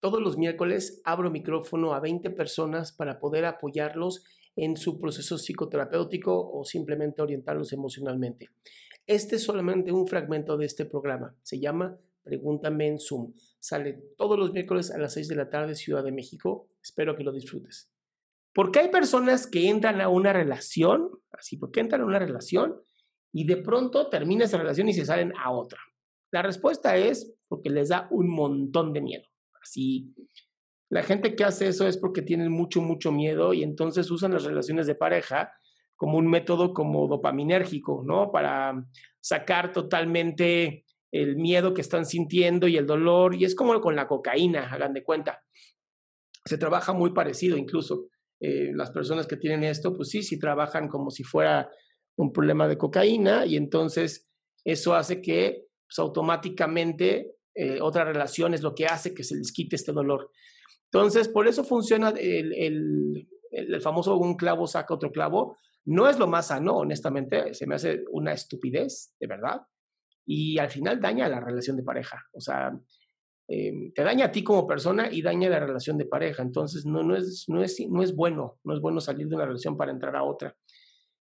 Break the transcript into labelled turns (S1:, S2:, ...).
S1: Todos los miércoles abro micrófono a 20 personas para poder apoyarlos en su proceso psicoterapéutico o simplemente orientarlos emocionalmente. Este es solamente un fragmento de este programa. Se llama Pregúntame en Zoom. Sale todos los miércoles a las 6 de la tarde, Ciudad de México. Espero que lo disfrutes. ¿Por qué hay personas que entran a una relación? Así, ¿por qué entran a una relación y de pronto termina esa relación y se salen a otra? La respuesta es porque les da un montón de miedo. Así, la gente que hace eso es porque tienen mucho, mucho miedo y entonces usan las relaciones de pareja como un método como dopaminérgico, ¿no? Para sacar totalmente el miedo que están sintiendo y el dolor. Y es como con la cocaína, hagan de cuenta. Se trabaja muy parecido incluso. Eh, las personas que tienen esto, pues sí, sí trabajan como si fuera un problema de cocaína y entonces eso hace que pues, automáticamente eh, otra relación es lo que hace que se les quite este dolor. Entonces, por eso funciona el, el, famoso un clavo saca otro clavo. No es lo más sano, honestamente, se me hace una estupidez, de verdad. Y al final daña la relación de pareja. O sea, eh, te daña a ti como persona y daña la relación de pareja. Entonces, no, no, es, no, es, no es bueno, no es bueno salir de una relación para entrar a otra.